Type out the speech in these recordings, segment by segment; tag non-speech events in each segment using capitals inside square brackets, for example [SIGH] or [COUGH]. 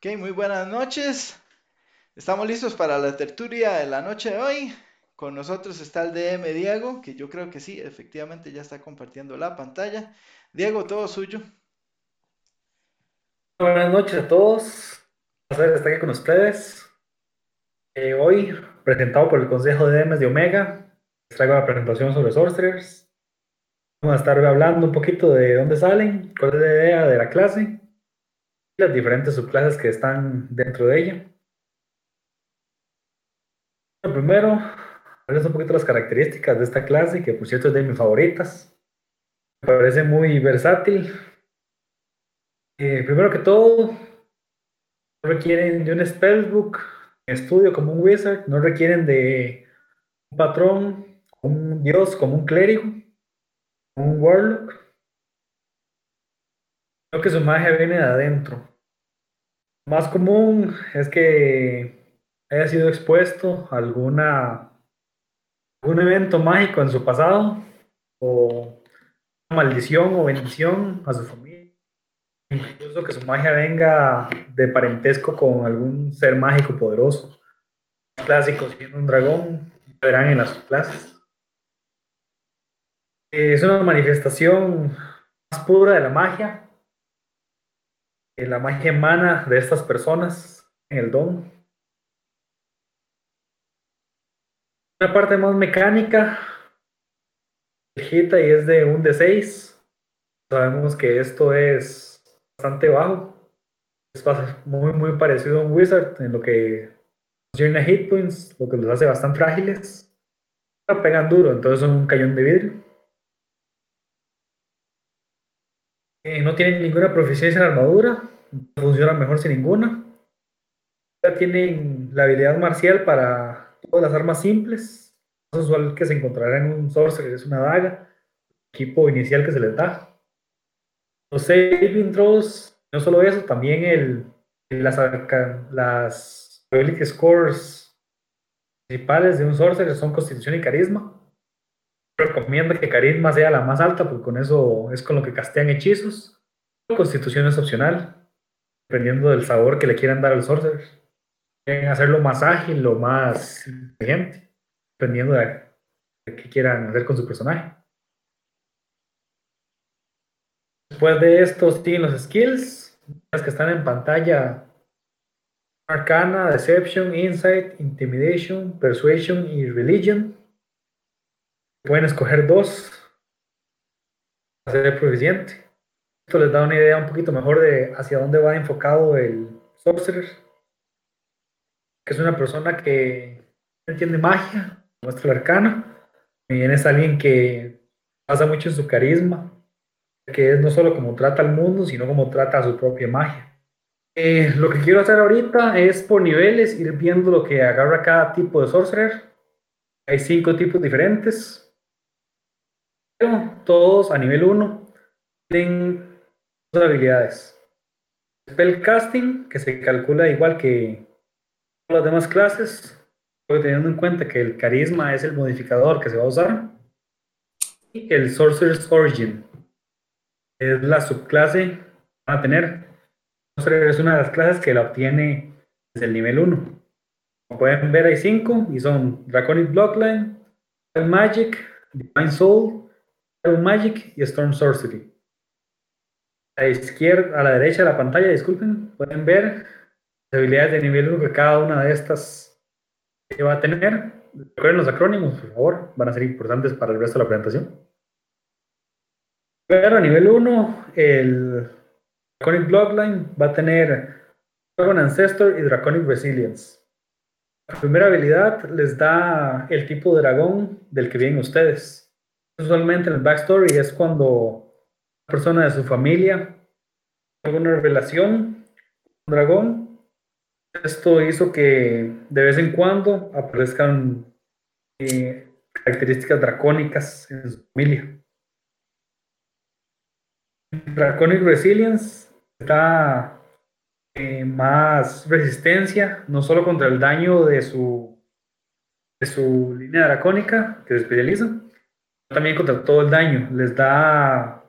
Ok, muy buenas noches. Estamos listos para la tertulia de la noche de hoy. Con nosotros está el DM Diego, que yo creo que sí, efectivamente ya está compartiendo la pantalla. Diego, todo suyo. Buenas noches a todos. Un placer estar aquí con ustedes. Eh, hoy, presentado por el Consejo de DMs de Omega, les traigo la presentación sobre Sorcerers. Vamos a estar hablando un poquito de dónde salen, cuál es la idea de la clase las diferentes subclases que están dentro de ella. primero, hablarles un poquito las características de esta clase, que por cierto es de mis favoritas. Me parece muy versátil. Eh, primero que todo, no requieren de un spellbook, estudio como un wizard, no requieren de un patrón, un dios, como un clérigo, un warlock Creo que su magia viene de adentro. Más común es que haya sido expuesto a alguna, algún evento mágico en su pasado o maldición o bendición a su familia. Incluso que su magia venga de parentesco con algún ser mágico poderoso. Clásicos, siendo un dragón, verán en las clases. Es una manifestación más pura de la magia, la magia emana de estas personas el don. Una parte más mecánica, y es de un D6. Sabemos que esto es bastante bajo. Es muy, muy parecido a un Wizard en lo que tiene hit points, lo que los hace bastante frágiles. Pegan duro, entonces son un cañón de vidrio. Eh, no tienen ninguna proficiencia en armadura, funciona mejor sin ninguna. Ya tienen la habilidad marcial para todas las armas simples. Lo usual que se encontrará en un sorcerer es una daga, equipo inicial que se les da. Los saving throws, no solo eso, también el, las, las ability scores principales de un sorcerer son constitución y carisma recomienda que carisma sea la más alta, porque con eso es con lo que castean hechizos. Constitución es opcional, dependiendo del sabor que le quieran dar al sorcerer. Quieren hacerlo más ágil o más inteligente, dependiendo de, qué quieran hacer con su personaje. Después de esto siguen los skills, las que están en pantalla. Arcana, Deception, Insight, Intimidation, Persuasion y Religion pueden escoger dos para ser proficiente. Esto les da una idea un poquito mejor de hacia dónde va enfocado el sorcerer, que es una persona que entiende magia, muestra el arcana, y es alguien que pasa mucho en su carisma, que es no solo como trata al mundo, sino como trata a su propia magia. Eh, lo que quiero hacer ahorita es por niveles ir viendo lo que agarra cada tipo de sorcerer. Hay cinco tipos diferentes todos a nivel 1 tienen dos habilidades. Spellcasting, que se calcula igual que las demás clases, teniendo en cuenta que el carisma es el modificador que se va a usar. Y el Sorcerer's Origin es la subclase que van a tener. Sorcerer es una de las clases que la obtiene desde el nivel 1. Como pueden ver, hay 5 y son Draconic Bloodline, Magic, Divine Soul, Magic y Storm Sorcery. A la izquierda, a la derecha de la pantalla, disculpen, pueden ver las habilidades de nivel 1 que cada una de estas va a tener. Recuerden los acrónimos, por favor, van a ser importantes para el resto de la presentación. Pero a nivel 1, el Draconic Bloodline va a tener Dragon Ancestor y Draconic Resilience. La primera habilidad les da el tipo de dragón del que vienen ustedes usualmente en el backstory es cuando una persona de su familia tuvo una relación un dragón. Esto hizo que de vez en cuando aparezcan eh, características dracónicas en su familia. Draconic Resilience da eh, más resistencia, no solo contra el daño de su, de su línea dracónica que se especializa, también contra todo el daño. Les da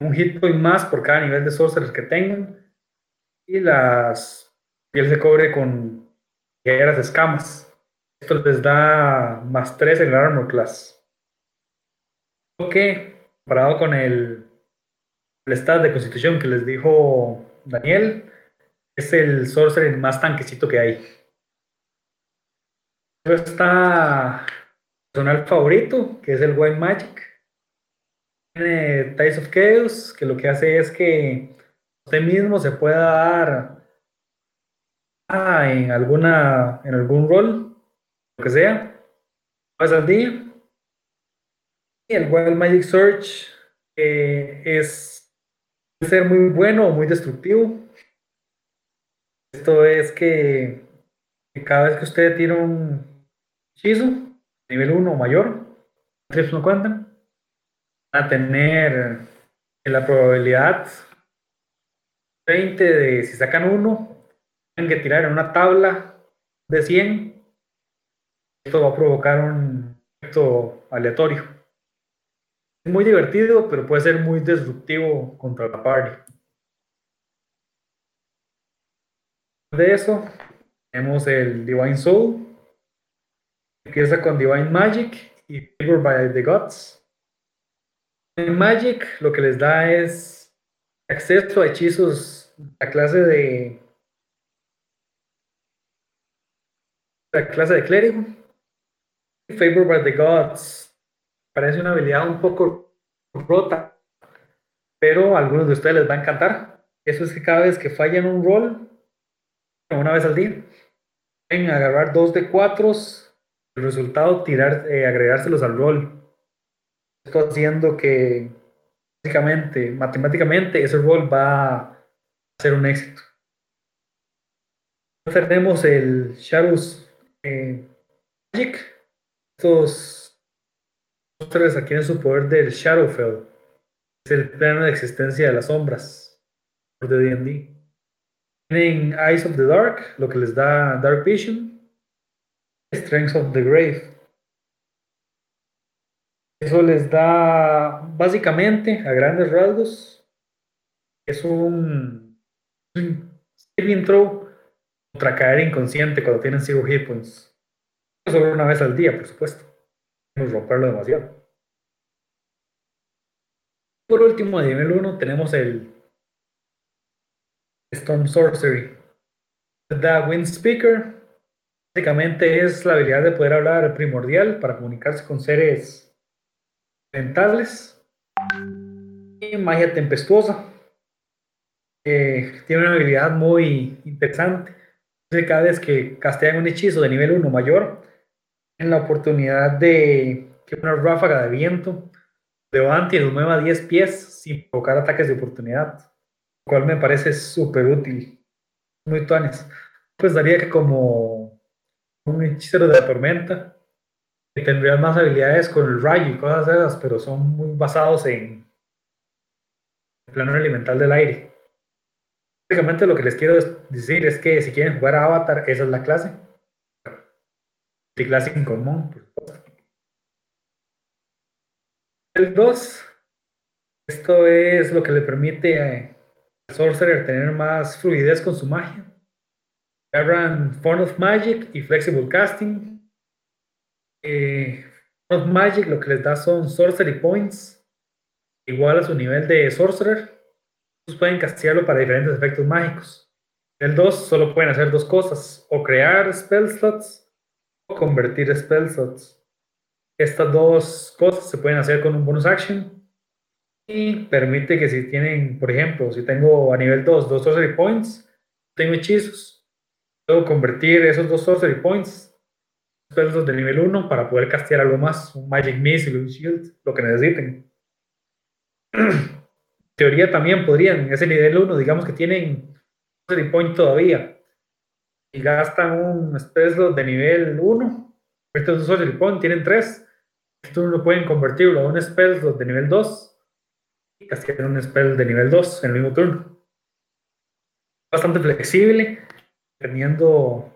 un hit point más por cada nivel de sorcerer que tengan. Y las piel se cobre con ligeras escamas. Esto les da más 3 en el Armor Class. que, comparado con el, el stat de constitución que les dijo Daniel, es el sorcerer más tanquecito que hay. Está personal favorito, que es el White Magic. Tiene Ties of Chaos, que lo que hace es que usted mismo se pueda dar en alguna en algún rol, lo que sea, más al día. Y el Wild Magic Search es ser muy bueno o muy destructivo. Esto es que, cada vez que usted tira un hechizo, nivel 1 o mayor, trips no cuentan, a tener la probabilidad 20 de si sacan uno, tienen que tirar en una tabla de 100. Esto va a provocar un efecto aleatorio. Es muy divertido, pero puede ser muy destructivo contra la party. De eso, tenemos el Divine Soul. Empieza con Divine Magic y Favor by the Gods. En Magic lo que les da es acceso a hechizos, a clase de la clase de clérigo. Favor by the Gods parece una habilidad un poco rota, pero a algunos de ustedes les va a encantar. Eso es que cada vez que fallan un rol, una vez al día, pueden agarrar dos de cuatro, el resultado tirar, eh, agregárselos al rol. Esto haciendo que básicamente, matemáticamente, ese rol va a ser un éxito. Tenemos el Shadows eh, Magic, estos monstruos adquieren su poder del Shadowfell, es el plano de existencia de las sombras de D&D. Tienen Eyes of the Dark, lo que les da Dark Vision, Strength of the Grave. Eso les da básicamente, a grandes rasgos, es un, un saving throw contra caer inconsciente cuando tienen zero hit points. Solo una vez al día, por supuesto. Podemos romperlo demasiado. Por último, de nivel 1 tenemos el Stone Sorcery. The Wind Speaker. Básicamente es la habilidad de poder hablar primordial para comunicarse con seres mentales. Y magia tempestuosa. tiene una habilidad muy interesante cada vez que castean un hechizo de nivel 1 mayor, en la oportunidad de que una ráfaga de viento levante y nos mueva 10 pies sin provocar ataques de oportunidad, lo cual me parece súper útil. Muy tuanes. Pues daría que como un hechicero de la tormenta, que tendría más habilidades con el rayo y cosas de esas, pero son muy basados en el plano elemental del aire. Básicamente lo que les quiero decir es que si quieren jugar a Avatar, esa es la clase. De clase en común, por supuesto. El 2, esto es lo que le permite al Sorcerer tener más fluidez con su magia. Agarran Form of Magic y Flexible Casting. Eh, Form of Magic lo que les da son Sorcery Points, igual a su nivel de Sorcerer pueden castigarlo para diferentes efectos mágicos. El 2 solo pueden hacer dos cosas, o crear spell slots o convertir spell slots. Estas dos cosas se pueden hacer con un bonus action y permite que si tienen, por ejemplo, si tengo a nivel 2 dos sorcery points, tengo hechizos, puedo convertir esos dos sorcery points spell slots de nivel 1 para poder castear algo más, un magic missile, un shield, lo que necesiten. [CLEARS THROAT] teoría también podrían, ese nivel 1, digamos que tienen un point todavía y gastan un spell de nivel 1, estos dos point tienen 3, esto no pueden convertirlo a un spell de nivel 2 y castigar un spell de nivel 2 en el mismo turno. Bastante flexible, dependiendo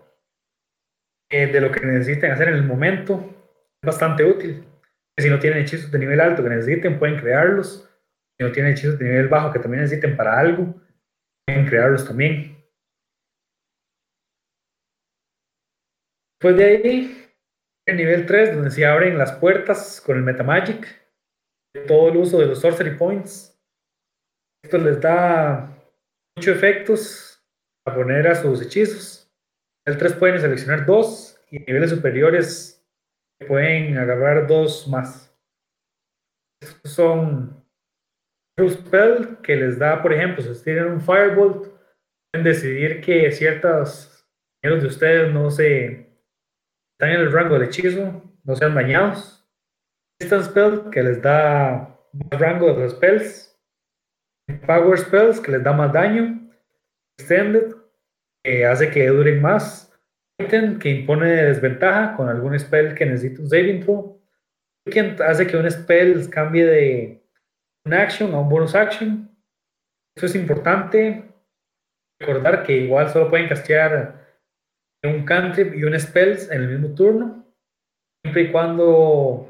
eh, de lo que necesiten hacer en el momento, es bastante útil. Si no tienen hechizos de nivel alto que necesiten, pueden crearlos si no tienen hechizos de nivel bajo que también necesiten para algo, pueden crearlos también. Después de ahí, el nivel 3, donde se abren las puertas con el Metamagic, todo el uso de los Sorcery Points. Esto les da muchos efectos a poner a sus hechizos. El 3 pueden seleccionar dos y niveles superiores pueden agarrar dos más. Estos son spell que les da, por ejemplo, si tienen un Firebolt, pueden decidir que ciertos de ustedes no se están en el rango del hechizo, no sean dañados. Distance Spell que les da más rango de los spells. Power Spells que les da más daño. Extended que hace que duren más. Item que impone desventaja con algún spell que necesite un saving throw. Que hace que un spell cambie de un action a un bonus action. Eso es importante. Recordar que igual solo pueden castear un cantrip y un spells en el mismo turno, siempre y cuando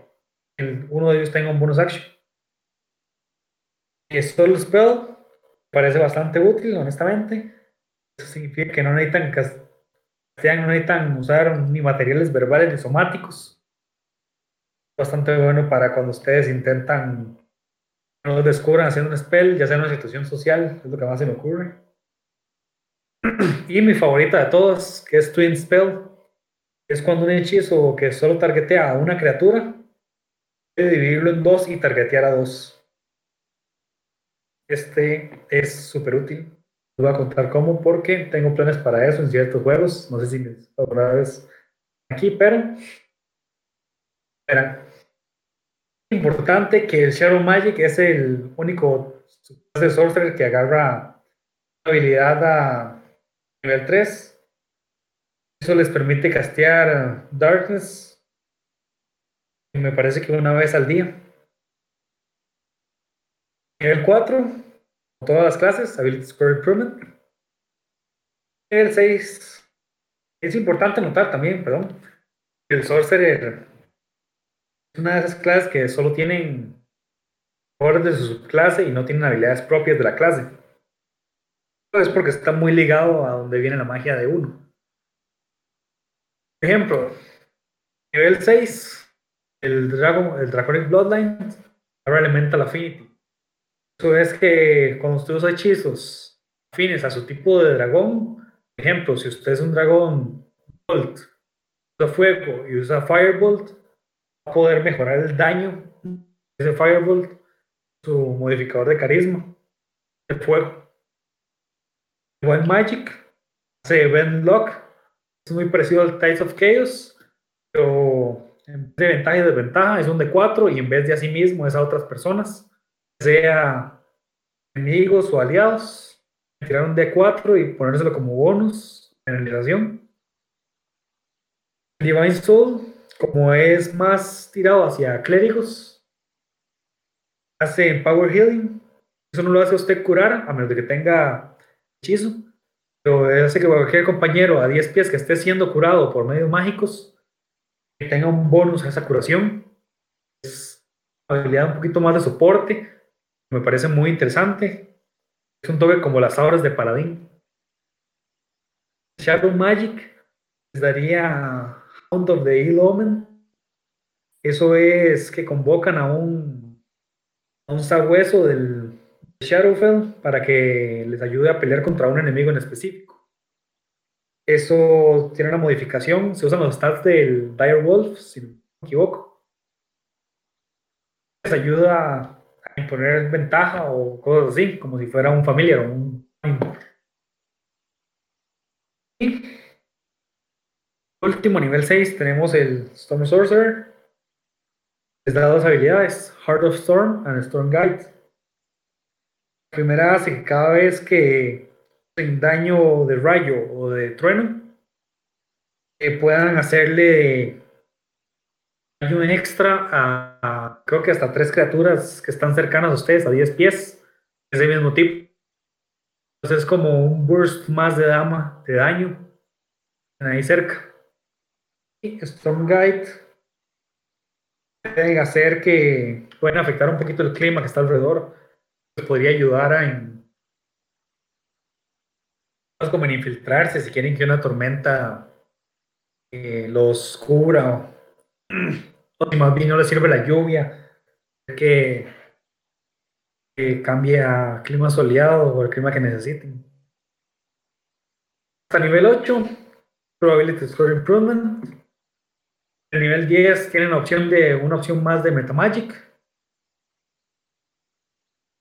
uno de ellos tenga un bonus action. Y solo spell parece bastante útil, honestamente. Eso significa que no necesitan no necesitan usar ni materiales verbales ni somáticos. Bastante bueno para cuando ustedes intentan no descubran haciendo un spell, ya sea en una situación social, es lo que más se me ocurre. [CLEARS THROAT] Y mi favorita de todas, que es Twin Spell, es cuando un hechizo que solo targetea a una criatura, puede dividirlo en dos y targetear a dos. Este es súper útil. Les voy a contar cómo, porque tengo planes para eso en ciertos juegos. No sé si otra vez aquí, pero. Es importante que el Shadow Magic es el único de sorcerer que agarra habilidad a nivel 3. Eso les permite castear Darkness. Me parece que una vez al día. Nivel 4, todas las clases, Ability Score Improvement. Nivel 6, es importante notar también, perdón, el Sorcerer es una de esas clases que solo tienen poderes de su subclase y no tienen habilidades propias de la clase es porque está muy ligado a donde viene la magia de uno. Ejemplo, nivel 6, el, Dragon, el Draconic Bloodline ahora Elemental Affinity. Eso es que cuando usted usa hechizos afines a su tipo de dragón, por ejemplo, si usted es un dragón Bolt, usa fuego y usa Firebolt, va a poder mejorar el daño de ese Firebolt, su modificador de carisma, el fuego. Igual Magic hace Event Lock. Es muy parecido al Tides of Chaos, pero en vez de ventaja y desventaja es un de 4 y en vez de a sí mismo es a otras personas, sea enemigos o aliados. Tirar un D4 y ponérselo como bonus en realización. Divine Soul, como es más tirado hacia clérigos, hace Power Healing. Eso no lo hace usted curar, a menos de que tenga hechizo, pero hace que cualquier compañero a 10 pies que esté siendo curado por medios mágicos tenga un bonus a esa curación. Es habilidad un poquito más de soporte, me parece muy interesante. Es un toque como las auras de Paladín. Shadow Magic les daría Hound of the Ill Omen. Eso es que convocan a un, a un sabueso del Shadowfell para que les ayude a pelear contra un enemigo en específico. Eso tiene una modificación, se usan los stats del Dire Wolf, si no me equivoco. Les ayuda imponer ventaja o cosas así, como si fuera un familiar o un. Y último, nivel 6, tenemos el Storm Sorcerer. Les da dos habilidades: Heart of Storm and Storm Guide primera hace que cada vez que hacen daño de rayo o de trueno, que puedan hacerle daño extra a, creo que hasta tres criaturas que están cercanas a ustedes, a 10 pies, ese mismo tipo. Entonces es como un burst más de dama de daño ahí cerca. Y Storm Guide pueden hacer que pueden afectar un poquito el clima que está alrededor podría ayudar a en, como en infiltrarse si quieren que una tormenta eh, los cubra o, [CLEARS THROAT] si más bien no les sirve la lluvia, que, que cambie a clima soleado o el clima que necesiten. Hasta nivel 8, Probability Score Improvement. El nivel 10 tienen opción de una opción más de Metamagic.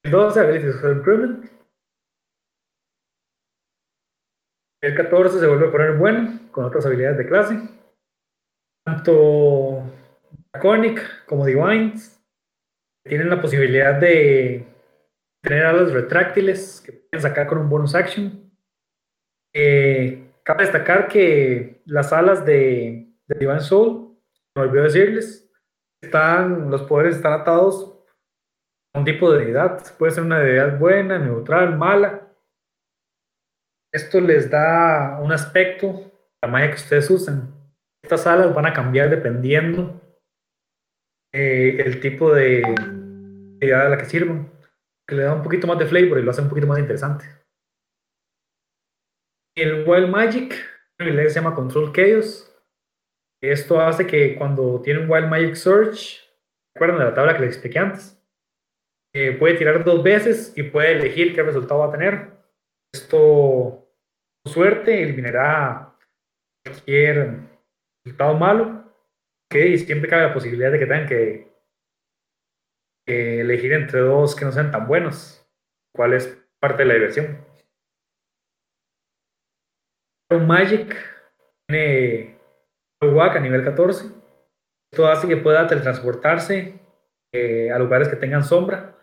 El 12, Ability Score Improvement. El 14 se vuelve a poner bueno con otras habilidades de clase. Tanto Draconic como Divines tienen la posibilidad de tener alas retráctiles que pueden sacar con un bonus action. Eh, cabe destacar que las alas de, de Divine Soul, me olvidé decirles, están, los poderes están atados a un tipo de deidad. Puede ser una deidad buena, neutral, mala esto les da un aspecto a la magia que ustedes usan. Estas alas van a cambiar dependiendo eh, el tipo de idea a la que sirvan, que le da un poquito más de flavor y lo hace un poquito más interesante. El Wild Magic, en se llama Control Chaos. Esto hace que cuando tiene un Wild Magic Search, ¿recuerdan de la tabla que les expliqué antes? Eh, puede tirar dos veces y puede elegir qué resultado va a tener. Esto suerte eliminará cualquier resultado malo, que siempre cabe la posibilidad de que tengan que, elegir entre dos que no sean tan buenos, cuál es parte de la diversión. Magic tiene WAC a nivel 14. Esto hace que pueda teletransportarse eh, a lugares que tengan sombra.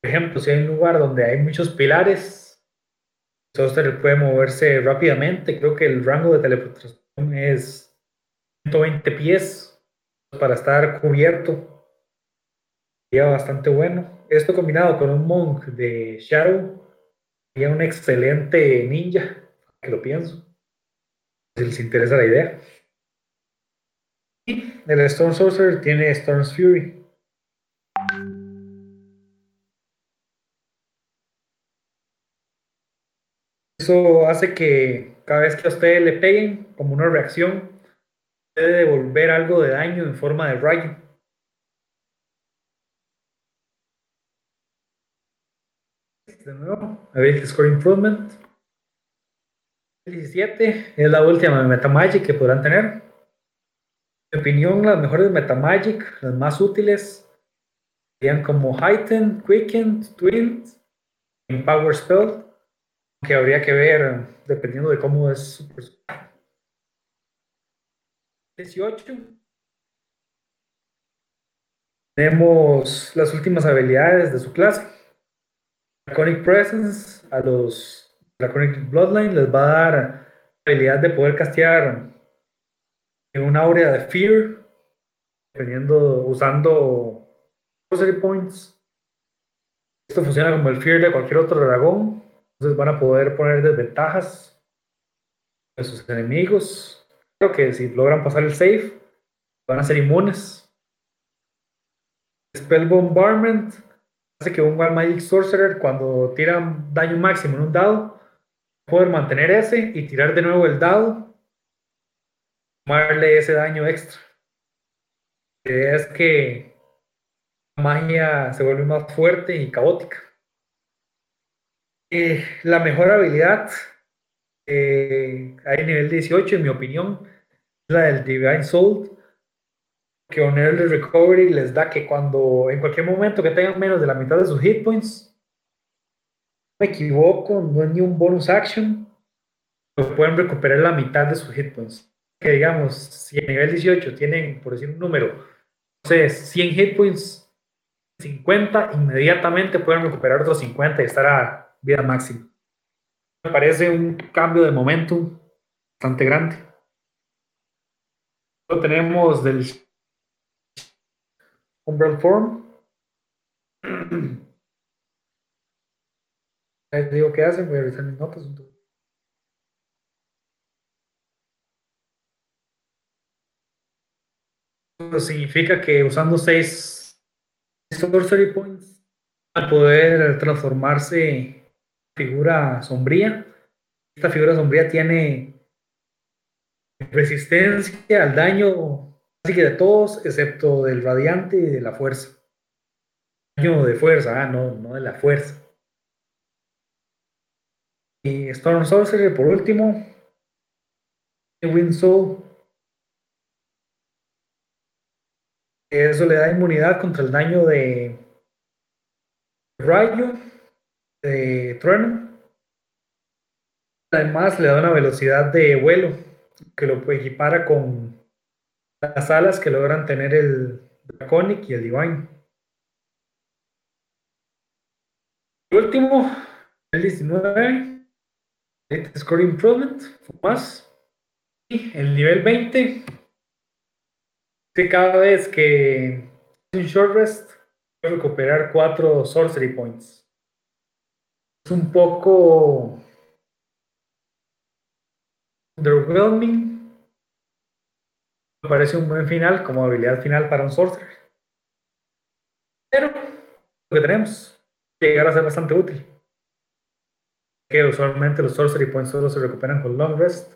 Por ejemplo, si hay un lugar donde hay muchos pilares, Toaster puede moverse rápidamente. Creo que el rango de teleportación es 120 pies para estar cubierto. Sería bastante bueno. Esto combinado con un monk de Shadow sería un excelente ninja, que lo pienso. Si les interesa la idea. Y el Storm Sorcerer tiene Storm's Fury. Eso hace que cada vez que a ustedes le peguen, como una reacción, puede devolver algo de daño en forma de rayo. De nuevo, Ability Score Improvement. 17 es la última de Metamagic que podrán tener. En mi opinión, las mejores Metamagic, las más útiles, serían como Heighten, Quicken, Twins y Power Spell que habría que ver dependiendo de cómo es su personaje. 18. Tenemos las últimas habilidades de su clase. Draconic Presence a los Draconic Bloodline les va a dar la habilidad de poder castear en una áurea de Fear, dependiendo, usando Sorcery Points. Esto funciona como el Fear de cualquier otro dragón entonces van a poder poner desventajas a sus enemigos. Creo que si logran pasar el safe, van a ser inmunes. Spell Bombardment hace que un Wild Magic Sorcerer, cuando tira daño máximo en un dado, pueda mantener ese y tirar de nuevo el dado, tomarle ese daño extra. La idea es que la magia se vuelve más fuerte y caótica. Eh, la mejor habilidad eh, hay nivel 18, en mi opinión, la del Divine Soul, que un Early Recovery les da que cuando en cualquier momento que tengan menos de la mitad de sus hit points, me equivoco, no es ni un bonus action, pero pueden recuperar la mitad de sus hit points. Que digamos, si en nivel 18 tienen, por decir un número, no sé, 100 hit points, 50, inmediatamente pueden recuperar otros 50 y estar a vida máxima. Parece un cambio de momento bastante grande. Lo tenemos del Umbral Form. [CLEARS THROAT] Les digo qué hacen, voy a revisar mis notas. Eso significa que usando 6 sorcery points a poder transformarse figura sombría. Esta figura sombría tiene Resistencia al daño así que de todos, excepto del radiante y de la fuerza. Daño de fuerza, ah, no, no de la fuerza. Y Storm Sorcerer, por último. Wind Soul. Eso le da inmunidad contra el daño de rayo, de trueno. Además, le da una velocidad de vuelo que lo equipara con las alas que logran tener el Draconic y el Divine. Por último, el 19, Score Improvement, más. Y el nivel 20, que cada vez que un short rest, puede recuperar 4 sorcery points. Es un poco underwhelming. Me parece un buen final como habilidad final para un sorcerer. Pero lo que tenemos llegar a ser bastante útil. Que usualmente los sorcery points solo se recuperan con long rest.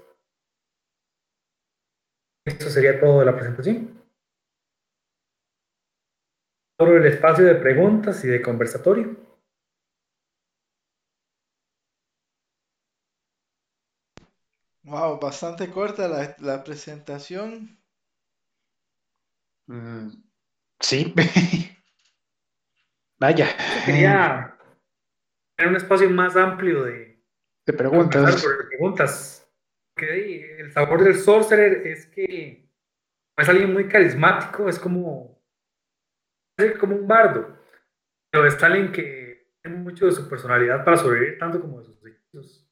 Eso sería todo de la presentación. Por el espacio de preguntas y de conversatorio. Wow, bastante corta la, la presentación. Mm, sí. [LAUGHS] Vaya. Quería tener un espacio más amplio de, de preguntas. Preguntas. Que el sabor del sorcerer es que es alguien muy carismático, es como, es como un bardo, pero es alguien que tiene mucho de su personalidad para sobrevivir, tanto como de sus hechizos.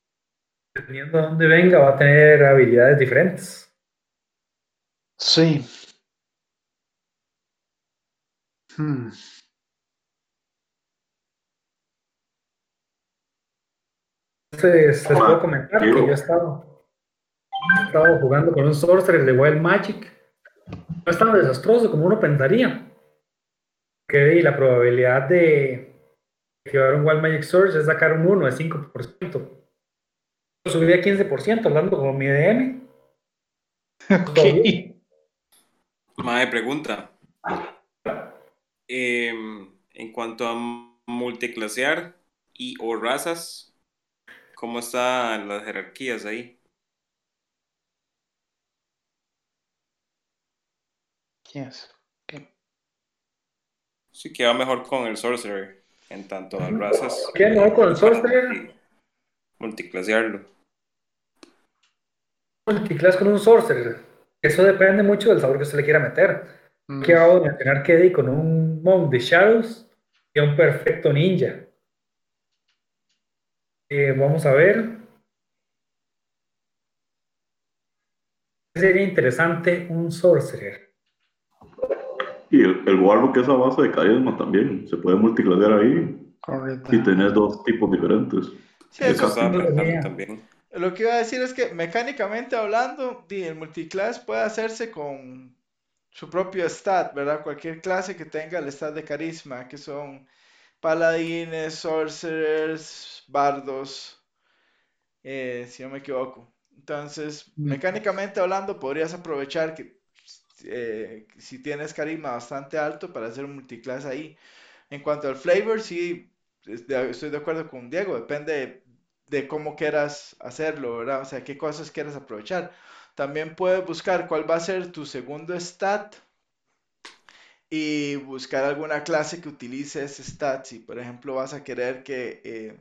Dependiendo de dónde venga, va a tener habilidades diferentes. Sí. Hmm. Entonces, les puedo comentar que yo he estado, he estado jugando con un sorcerer de Wild Magic. No es tan desastroso como uno pensaría. Que la probabilidad de llevar un Wild Magic Source es sacar un 1 de 5%. Subí a 15% hablando con mi DM. Ok. Madre pregunta. Eh, en cuanto a multiclasear y o razas, ¿Cómo están las jerarquías ahí? Yes. Okay. Sí, queda mejor con el Sorcerer en tanto a razas. ¿Qué mejor con el Sorcerer? Multiclasearlo. Multiclase con un Sorcerer. Eso depende mucho del sabor que usted le quiera meter. Mm. Que hago de mencionar que con un Monk de Shadows y un perfecto ninja. Eh, vamos a ver. Sería interesante un sorcerer. Y el, el Warlock es a base de carisma también. Se puede multiclasear ahí. Correcto. Y tener dos tipos diferentes. Sí, eso también. Lo que iba a decir es que mecánicamente hablando, el multiclass puede hacerse con su propio stat, ¿verdad? Cualquier clase que tenga el stat de carisma, que son paladines, sorcerers, bardos, eh, si no me equivoco. Entonces, mm. mecánicamente hablando, podrías aprovechar que eh, si tienes carisma bastante alto para hacer un multiclass ahí. En cuanto al flavor, sí, estoy de acuerdo con Diego, depende de, cómo quieras hacerlo, ¿verdad? O sea, qué cosas quieras aprovechar. También puedes buscar cuál va a ser tu segundo stat y buscar alguna clase que utilice ese stat. Si, por ejemplo, vas a querer que eh,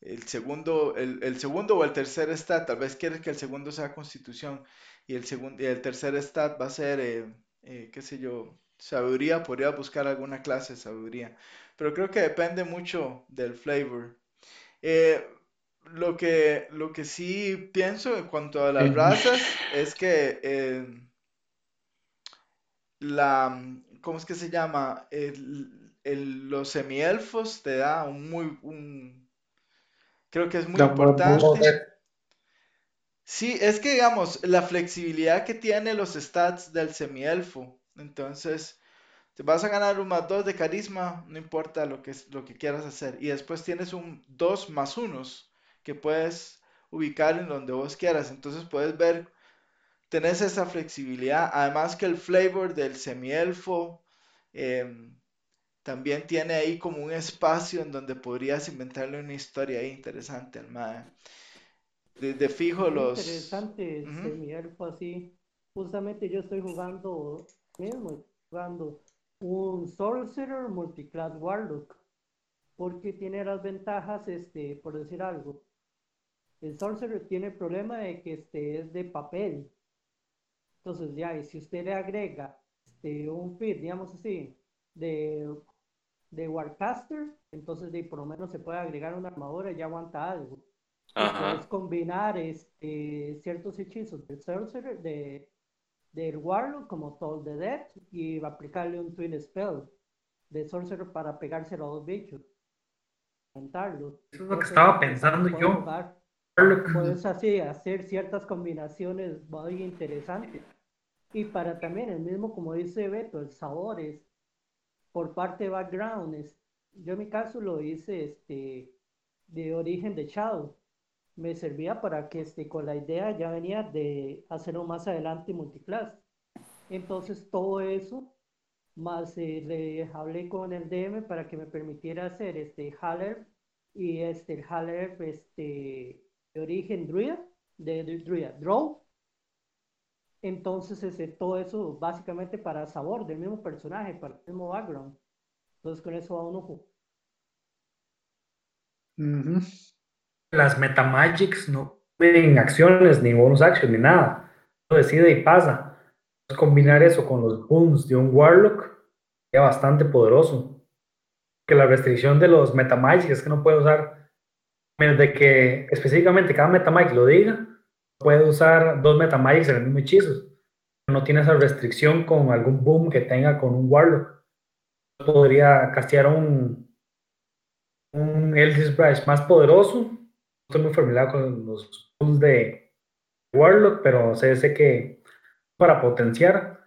el, segundo, el, segundo o el tercer stat, tal vez quieres que el segundo sea constitución y el, segundo, y el tercer stat va a ser, eh, eh, qué sé yo, sabiduría, podría buscar alguna clase de sabiduría. Pero creo que depende mucho del flavor. lo, que, lo que sí pienso en cuanto a las razas es que la, ¿cómo es que se llama? El, los semielfos te da un muy, un, creo que es muy importante. Sí, es que digamos, la flexibilidad que tiene los stats del semielfo, entonces te vas a ganar un más 2 de carisma, no importa lo que, lo que quieras hacer. Y después tienes un 2 más 1 que puedes ubicar en donde vos quieras. Entonces puedes ver tenés esa flexibilidad. Además que el flavor del semielfo eh, también tiene ahí como un espacio en donde podrías inventarle una historia ahí interesante al mae. De, fijo los... Interesante el semielfo así. Justamente yo estoy jugando mismo, jugando un Sorcerer Multiclass Warlock. Porque tiene las ventajas, este, por decir algo. El Sorcerer tiene el problema de que este es de papel. Entonces ya, y si usted le agrega este, un fit, digamos así, de, de Warcaster, entonces de, por lo menos se puede agregar una armadura y ya aguanta algo. Puedes combinar este, ciertos hechizos del Sorcerer, de, del Warlock, como Toll the Dead, y aplicarle un Twin Spell de Sorcerer para pegárselo a dos bichos. Eso es lo que estaba pensando yo. Puedes así hacer ciertas combinaciones muy interesantes. Y para también el mismo, como dice Beto, el sabores por parte de background. yo en mi caso lo hice este, de origen de Shadow. Me servía para que este, con la idea ya venía de hacerlo más adelante multiclass. Entonces todo eso, más eh, le hablé con el DM para que me permitiera hacer este Haller y este el Haller este, de origen Druid, de, de Druid entonces, ese, todo eso básicamente para sabor del mismo personaje, para el mismo background. Entonces, con eso va uno. Las Metamagics no tienen acciones, ni bonus action, ni nada. Lo decide y pasa. combinar eso con los booms de un Warlock es bastante poderoso. Que la restricción de los Metamagics es que no puede usar, menos de que específicamente cada Metamagic lo diga, puede usar dos Metamagics en el mismo hechizo. No tiene esa restricción con algún boom que tenga con un Warlock. Podría castear un, un Eldritch más poderoso. Estoy muy familiar con los booms de Warlock, pero sé, sé que para potenciar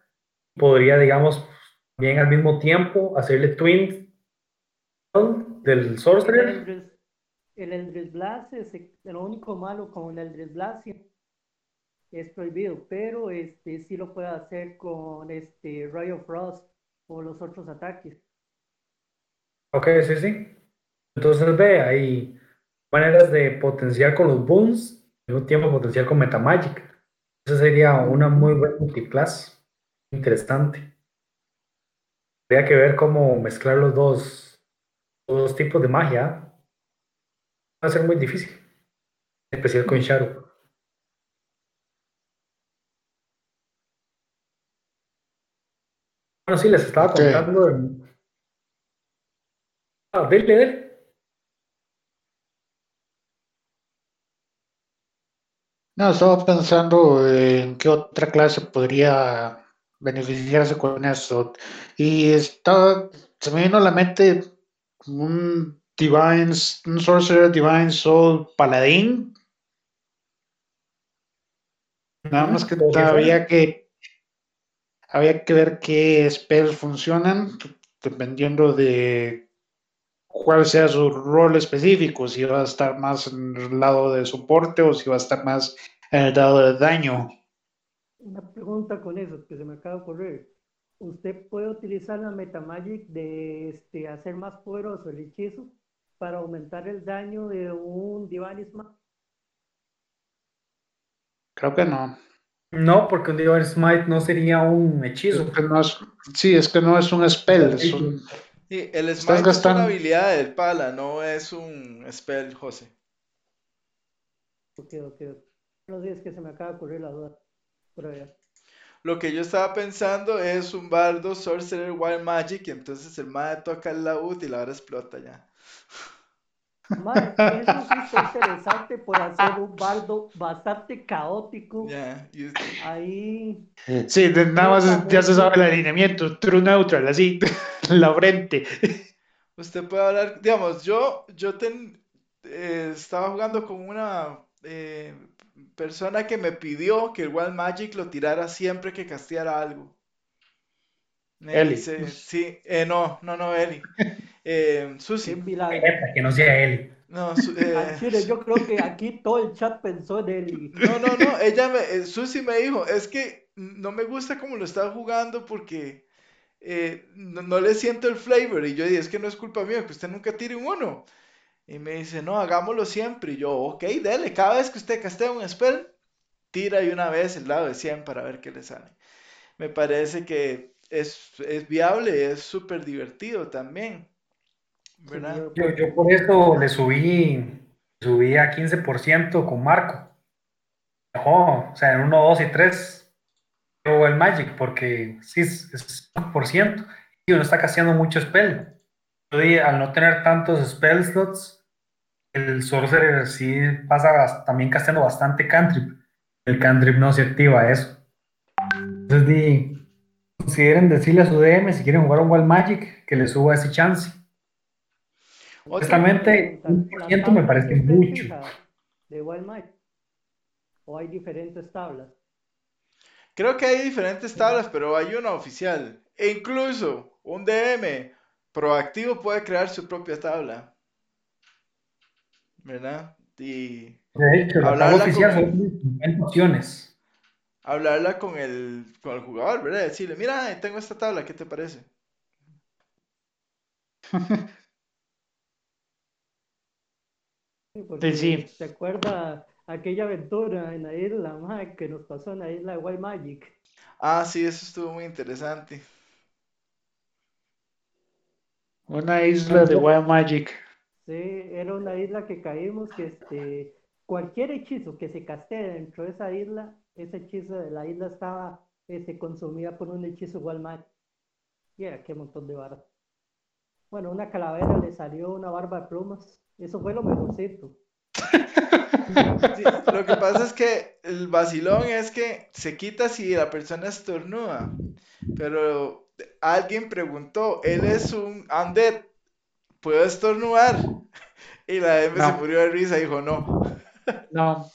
podría, digamos, bien al mismo tiempo hacerle twin del Sorcerer. El Eldritch Blast es el único malo con el Eldritch Blast es prohibido, pero este sí lo puede hacer con este Ray of Frost o los otros ataques. Ok, sí, sí. Entonces ve, hay maneras de potenciar con los boons y un tiempo potenciar con Metamagic. Esa sería una muy buena multiclass. Interesante. Habría que ver cómo mezclar los dos, dos tipos de magia. Va a ser muy difícil. especial con Shadow. Bueno, sí, les estaba contando. Ah, dele, dele. No, estaba pensando en qué otra clase podría beneficiarse con eso. Y estaba, se me vino a la mente un Divine, un Sorcerer Divine Soul Paladín. Nada más que todavía que había que ver qué spells funcionan dependiendo de cuál sea su rol específico, si va a estar más en el lado de soporte o si va a estar más en el lado de daño. Una pregunta con eso que se me acaba de ocurrir. ¿Usted puede utilizar la Metamagic de este, hacer más poderoso el hechizo para aumentar el daño de un Divine Smite? Creo que no. No, porque un Divine Smite no sería un hechizo. sí, es que no es un spell. Sí, el Smite es una habilidad del pala, no es un spell, José. Ok, ok. No es que se me acaba de ocurrir la duda. Lo que yo estaba pensando es un bardo Sorcerer Wild Magic, y entonces el MAE toca el laúd y la hora explota ya. Madre, eso sí está interesante por hacer un bardo bastante caótico. Ahí. Sí, nada más ya se sabe el alineamiento, true neutral, así, [LAUGHS] la frente. Usted puede hablar, digamos, yo, yo eh, estaba jugando con una eh, persona que me pidió que el Wild Magic lo tirara siempre que casteara algo. Eli. sí, eh, no, no, no, Eli. Eh, Susi. Que no sea Eli. No, eh... yo creo que aquí todo el chat pensó en él. No, no, no, ella me, eh, Susi me dijo, es que no me gusta cómo lo está jugando porque eh, no, le siento el flavor. Y yo dije, es que no es culpa mía, que usted nunca tire un uno. Y me dice, no, hagámoslo siempre. Y yo, ok, dele, cada vez que usted castea un spell, tira y una vez el lado de 100 para ver qué le sale. Me parece que es, es viable, es súper divertido también. ¿verdad? Yo, yo, por eso le subí, subí a 15% con Marco. o sea, en 1, 2 y 3 el Magic, porque sí es, por ciento y uno está casteando mucho spell. al no tener tantos spell slots, el Sorcerer sí pasa también casteando bastante cantrip. El cantrip no se activa eso. Entonces, di, consideren decirle a su DM si quieren jugar un Wild Magic que le suba ese chance. Honestamente, un por ciento me parece mucho. ¿De Wild Magic? ¿O hay diferentes tablas? Creo que hay diferentes tablas, pero hay una oficial. E incluso un DM proactivo puede crear su propia tabla. ¿Verdad? Y de hecho, la tabla oficial son opciones. Hablarla con el, con el jugador, ¿verdad? Decirle, mira, tengo esta tabla, ¿qué te parece? Sí, sí. ¿Se acuerda aquella aventura en la isla que nos pasó en la isla de White Magic. Ah, sí, eso estuvo muy interesante. Una isla de White Magic. Sí, era una isla que caímos que este cualquier hechizo que se castee dentro de esa isla, ese hechizo de la isla estaba este, consumida por un hechizo Magic. Y era qué montón de barba. Bueno, una calavera le salió una barba de plumas. Eso fue lo mejorcito lo que pasa es que el vacilón es que se quita si la persona estornuda. Pero alguien preguntó, él es un undead, ¿puedo estornudar? Y la M se murió de risa y dijo, no. No.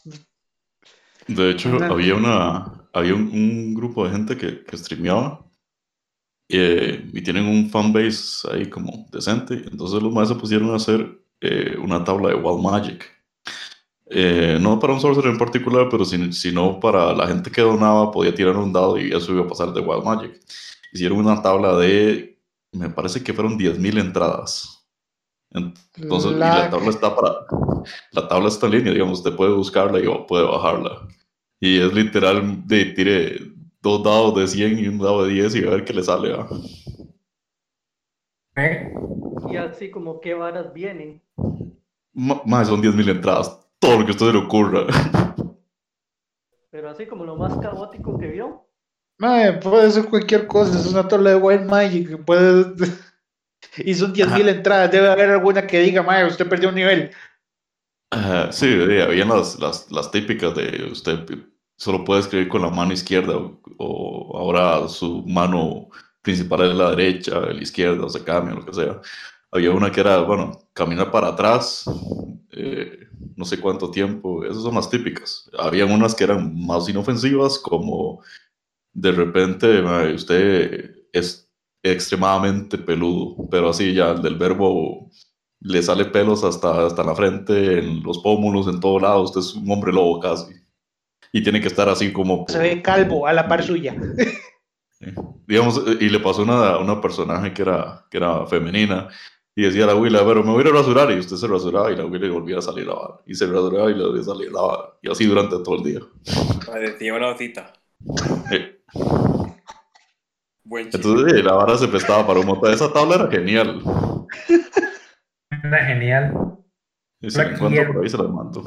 De hecho, había una había un, grupo de gente que, que streameaba eh, y tienen un fanbase ahí como decente. Entonces los más se pusieron a hacer eh, una tabla de Wild Magic eh, no para un sorcerer en particular, pero sino para la gente que donaba, podía tirar un dado y eso iba a pasar de Wild Magic. Hicieron una tabla de, me parece que fueron 10.000 entradas. Entonces, la... y la tabla está para, la tabla está en línea, digamos, usted puede buscarla y puede bajarla. Y es literal de tire dos dados de 100 y un dado de 10 y a ver qué le sale. ¿Eh? Y así como qué varas vienen. más son 10.000 entradas todo lo que a usted le ocurra. Pero así como lo más caótico que vio. puede ser cualquier cosa, es una tabla de Wild Magic, puede... [LAUGHS] y son 10.000 entradas, debe haber alguna que diga, madre, usted perdió un nivel. Sí, habían las, las, las, típicas de usted solo puede escribir con la mano izquierda o, ahora su mano principal es la derecha, la izquierda, o se cambia, lo que sea. Había una que era, bueno, caminar para atrás, eh, no sé cuánto tiempo, esas son las típicas. Habían unas que eran más inofensivas, como de repente usted es extremadamente peludo, pero así ya del verbo le sale pelos hasta, hasta la frente, en los pómulos, en todo lado, usted es un hombre lobo casi. Y tiene que estar así como... Se ve calvo a la par suya. [LAUGHS] Digamos, y le pasó una, una personaje que era, que era femenina y decía la Willa, pero me voy a a rasurar. Y usted se rasuraba y la Willa volvía a salir a lavar. Y se rasuraba y le volvía a salir a lavar. Y así durante todo el día. Parecía una cita. Buen Entonces la vara se prestaba para un montón. Esa tabla era genial. [LAUGHS] Genial. Y si la encuentro por ahí se la mando.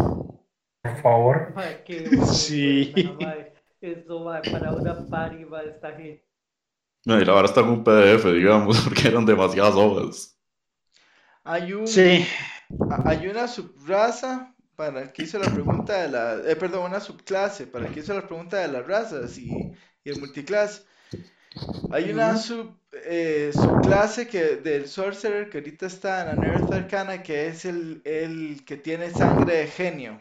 Por favor. [LAUGHS] sí. Eso va para una party va esta gente. No, y la vara está en un PDF, digamos, [LAUGHS] porque eran demasiadas hojas. Hay un. Sí. Hay una subraza para el que hizo la pregunta de la. Eh, perdón, una subclase para el que hizo la pregunta de las razas y, el multiclass. Hay una sub, eh, subclase que, del Sorcerer que ahorita está en la Nerf Arcana que es el, el que tiene sangre de genio.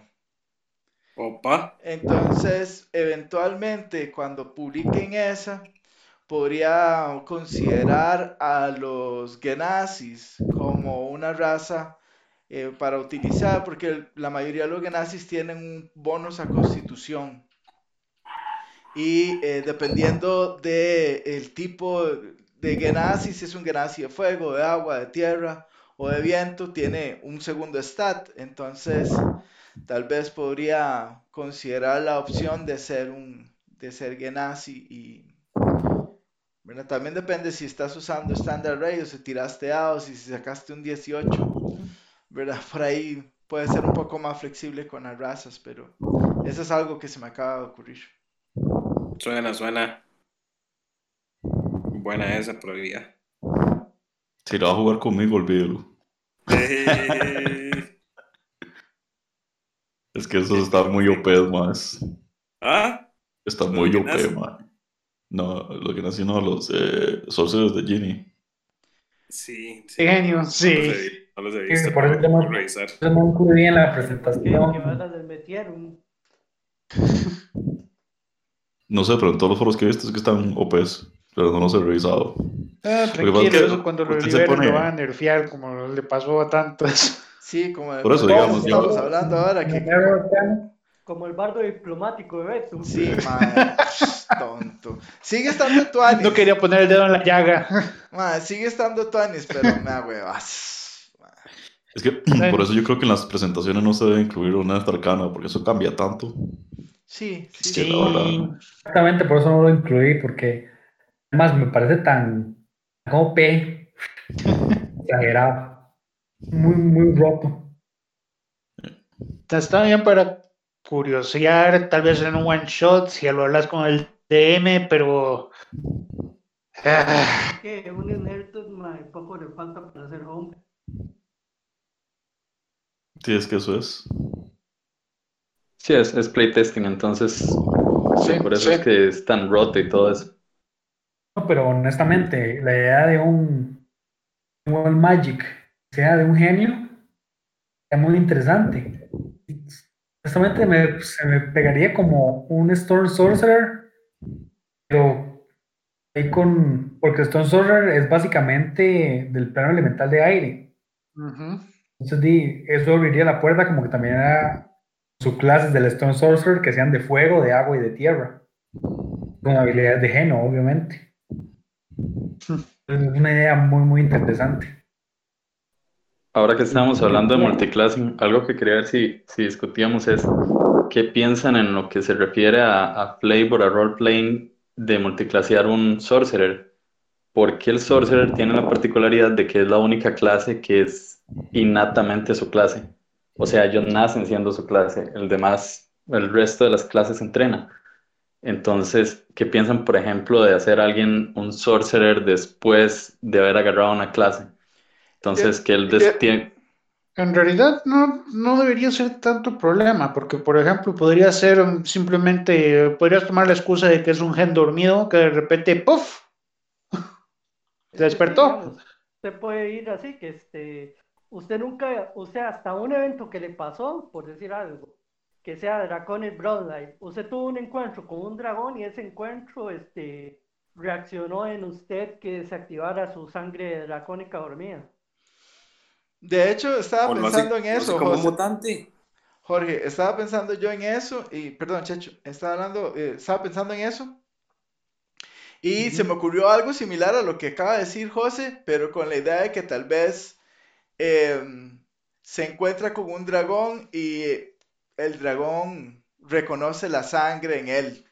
Opa. Entonces, eventualmente, cuando publiquen esa, podría considerar a los Genazis como una raza eh, para utilizar, porque la mayoría de los genazis tienen un bonus a constitución. Y eh, dependiendo del el tipo de genazi, si es un genazi de fuego, de agua, de tierra o de viento, tiene un segundo stat. Entonces, tal vez podría considerar la opción de ser un de ser genasi y también depende si estás usando Standard Ray o si tiraste A o si sacaste un 18. ¿verdad? Por ahí puede ser un poco más flexible con las razas, pero eso es algo que se me acaba de ocurrir. Suena, suena. Buena esa probabilidad. Si lo va a jugar conmigo, olvídelo. [LAUGHS] es que eso está muy OP más. ¿Ah? Está muy OP, man. No, lo que nació no, los eh, de Genie. Sí, sí. Genio, sí. No los he visto. por eso no revisar. No muy bien la presentación. Que van metieron. [LAUGHS] No sé, pero en todos los foros que he visto es que están OPs, pero no los he revisado. Ah, tranquilo, eso cuando lo liberen lo van a nerfear, como le pasó a tantos. [LAUGHS] Sí, como Por eso, digamos, estamos hablando ahora que... Como el bardo diplomático de Beto. Sí, man, [LAUGHS] tonto. Sigue estando Tuanis. No quería poner el dedo en la llaga. [LAUGHS] Sigue estando Tuanis, pero me huevas. Es que [CLEARS THROAT] por eso yo creo que en las presentaciones no se debe incluir una arcana, porque eso cambia tanto. Sí, sí. sí. Exactamente, por eso no lo incluí, porque además me parece tan OP, [LAUGHS] exagerado, muy, muy roto. Está bien para curiosear, tal vez en un one shot, si lo hablas con el DM, pero. Ah. Que un poco le falta para hacer home. Sí, es que eso es. Sí, es, es playtesting, entonces. por eso es que es tan roto y todo eso. No, pero honestamente, la idea de un World Magic, sea de un genio, es muy interesante. Honestamente me, se me pegaría como un Storm Sorcerer, pero ahí con. Porque Storm Sorcerer es básicamente del plano elemental de aire. Entonces, di, eso abriría la puerta como que también era sus clases del Stone Sorcerer que sean de fuego, de agua y de tierra. Con habilidades de geno, obviamente. Es una idea muy, muy interesante. Ahora que estamos hablando de multiclassing, algo que quería ver si, si discutíamos es qué piensan en lo que se refiere a, a flavor, a role-playing de multiclasear un sorcerer. Porque el sorcerer tiene la particularidad de que es la única clase que es innatamente su clase. O sea, ellos nacen siendo su clase, el demás, el resto de las clases entrenan. Entonces, ¿qué piensan, por ejemplo, de hacer a alguien un sorcerer después de haber agarrado una clase? Entonces, que él tiene... En realidad no, no debería ser tanto problema, porque por ejemplo podría ser simplemente, podrías tomar la excusa de que es un gen dormido que de repente, ¡puff! [LAUGHS] Se despertó. Se puede ir así, que este, usted nunca, o sea, hasta un evento que le pasó, por decir algo, que sea Draconis Broadlight, usted tuvo un encuentro con un dragón y ese encuentro, este, reaccionó en usted que se activara su sangre dracónica dormida. De hecho, estaba pensando en eso. como mutante. Jorge, estaba pensando yo en eso, y perdón, Checho, estaba hablando, eh, estaba pensando en eso, y se me ocurrió algo similar a lo que acaba de decir José, pero con la idea de que tal vez em, se encuentra con un dragón y el dragón reconoce la sangre en él.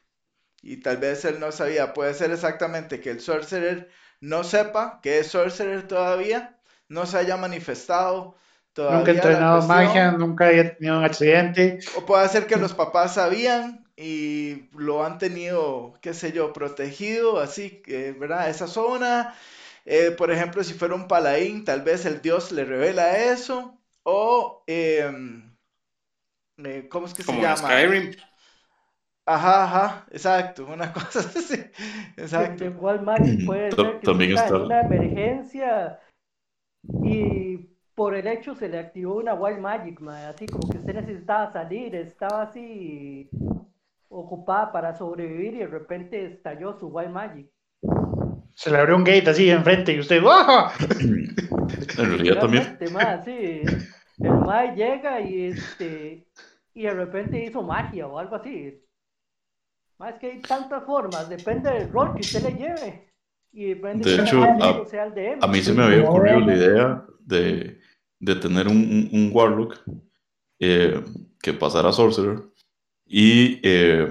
Y tal vez él no sabía, puede ser exactamente que el sorcerer no sepa que es sorcerer todavía no se haya manifestado todavía. Nunca ha entrenado magia, nunca haya tenido un accidente. O puede ser que los papás sabían y lo han tenido, qué sé yo, protegido, así, que, ¿verdad? Esa zona. Eh, por ejemplo, si fuera un paladín, tal vez el dios le revela eso. O, em, eh, ¿cómo es que se llama? Skyrim. Ajá, ajá, exacto, una [LAUGHS] cosa así, exacto. Igual Magic puede ser que También está... una emergencia y por el hecho se le activó una Wild Magic, así como que usted necesitaba salir, estaba así ocupada para sobrevivir y de repente estalló su Wild Magic. Se le abrió un gate así enfrente y usted ¡Wow! [CLEARS THROAT] En realidad también. sí. El Mae llega y este y de repente hizo magia o algo así. Más que hay tantas formas, depende del rol que usted le lleve. Y depende De de hecho, a, sea el DM. a mí se me había ocurrido la idea de, de tener un, un, un Warlock eh, que pasara a Sorcerer, y, eh,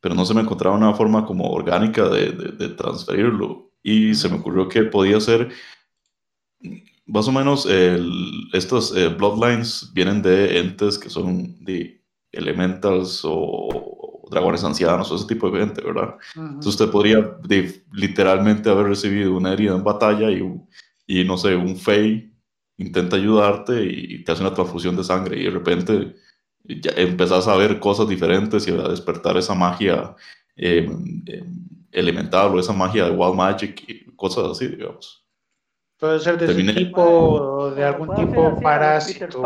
pero no se me encontraba una forma como orgánica de, de, de transferirlo. Y se me ocurrió que podía ser más o menos el, estos eh, bloodlines vienen de entes que son de elementals o dragones ancianos o ese tipo de gente, ¿verdad? Entonces usted podría de, literalmente haber recibido una herida en batalla y, y no sé, un Fey intenta ayudarte y te hace una transfusión de sangre y de repente ya empezás a ver cosas diferentes y a despertar esa magia eh, eh, elemental o esa magia de wild magic y cosas así, digamos. Puede ser de tipo de algún tipo parásito.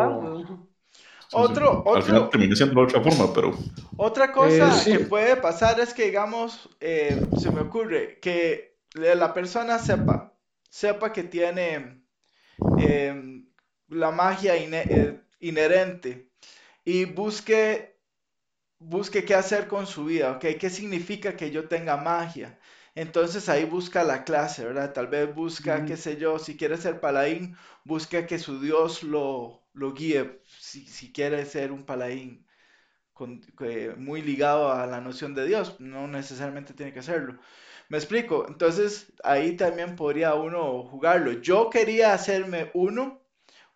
Otro-. Al final terminé siendo la otra forma, pero Otra cosa Eh, sí. que puede pasar es que, digamos, eh, se me ocurre que la persona sepa, sepa que tiene eh, la magia inherente y busque, busque qué hacer con su vida, ¿ok? ¿Qué significa que yo tenga magia? Entonces ahí busca la clase, ¿verdad? Tal vez busca, Ujú. qué sé yo, si quiere ser paladín, busca que su Dios lo, lo guíe, si, si quiere ser un paladín con- muy ligado a la noción de Dios, no necesariamente tiene que hacerlo. Me explico, entonces ahí también podría uno jugarlo. Yo quería hacerme uno